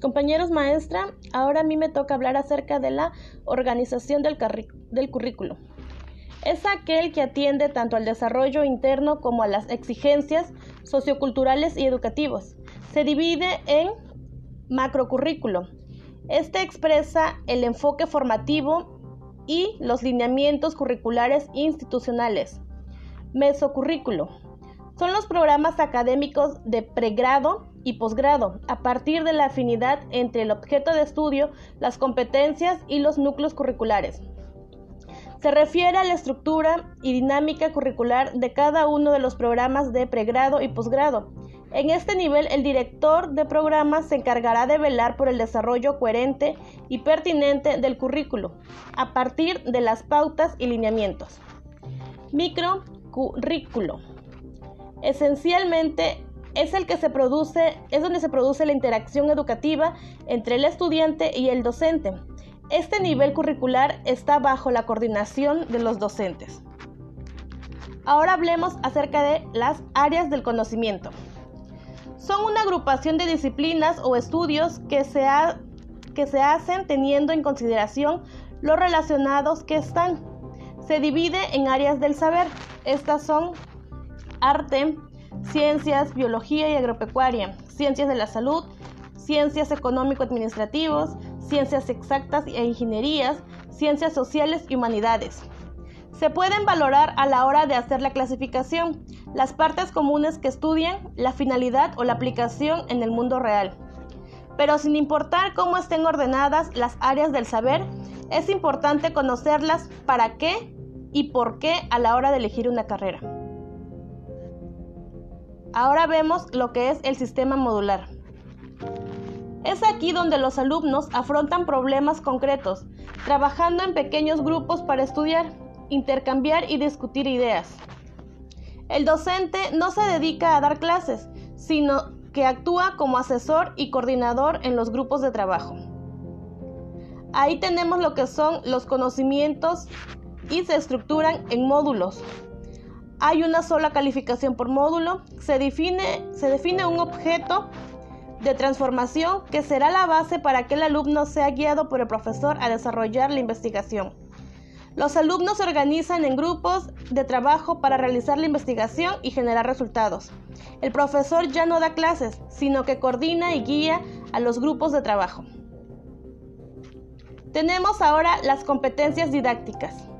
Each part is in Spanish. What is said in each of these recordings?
Compañeros maestra, ahora a mí me toca hablar acerca de la organización del, currículo. Es aquel que atiende tanto al desarrollo interno como a las exigencias socioculturales y educativos. Se divide en macrocurrículo. Este expresa el enfoque formativo y los lineamientos curriculares institucionales. Mesocurrículo. Son los programas académicos de pregrado y posgrado, a partir de la afinidad entre el objeto de estudio, las competencias y los núcleos curriculares. Se refiere a la estructura y dinámica curricular de cada uno de los programas de pregrado y posgrado. En este nivel, el director de programa se encargará de velar por el desarrollo coherente y pertinente del currículo, a partir de las pautas y lineamientos. Microcurrículo. Esencialmente es el que se produce, es donde se produce la interacción educativa entre el estudiante y el docente. Este nivel curricular está bajo la coordinación de los docentes. Ahora hablemos acerca de las áreas del conocimiento. Son una agrupación de disciplinas o estudios que se, que se hacen teniendo en consideración los relacionados que están. Se divide en áreas del saber. Estas son arte, ciencias, biología y agropecuaria, ciencias de la salud, ciencias económico-administrativos, ciencias exactas e ingenierías, ciencias sociales y humanidades. Se pueden valorar a la hora de hacer la clasificación las partes comunes que estudian, la finalidad o la aplicación en el mundo real. Pero sin importar cómo estén ordenadas las áreas del saber, es importante conocerlas para qué y por qué a la hora de elegir una carrera. Ahora vemos lo que es el sistema modular. Es aquí donde los alumnos afrontan problemas concretos, trabajando en pequeños grupos para estudiar, intercambiar y discutir ideas. El docente no se dedica a dar clases, sino que actúa como asesor y coordinador en los grupos de trabajo. Ahí tenemos lo que son los conocimientos y se estructuran en módulos, hay una sola calificación por módulo. Se define, un objeto de transformación que será la base para que el alumno sea guiado por el profesor a desarrollar la investigación. Los alumnos se organizan en grupos de trabajo para realizar la investigación y generar resultados. El profesor ya no da clases, sino que coordina y guía a los grupos de trabajo. Tenemos ahora las competencias didácticas.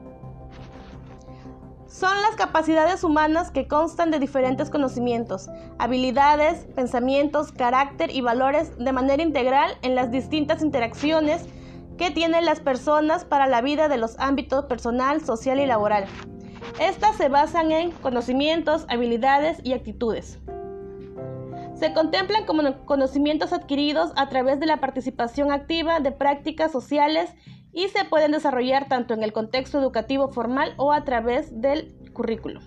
Son las capacidades humanas que constan de diferentes conocimientos, habilidades, pensamientos, carácter y valores de manera integral en las distintas interacciones que tienen las personas para la vida de los ámbitos personal, social y laboral. Estas se basan en conocimientos, habilidades y actitudes. Se contemplan como conocimientos adquiridos a través de la participación activa de prácticas sociales y se pueden desarrollar tanto en el contexto educativo formal o a través del currículo.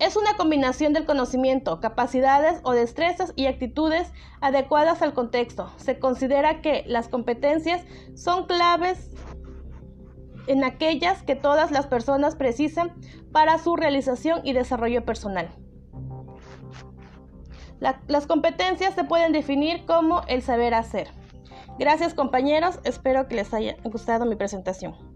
Es una combinación del conocimiento, capacidades o destrezas y actitudes adecuadas al contexto. Se considera que las competencias son claves en aquellas que todas las personas precisan para su realización y desarrollo personal. las competencias se pueden definir como el saber hacer. Gracias compañeros, espero que les haya gustado mi presentación.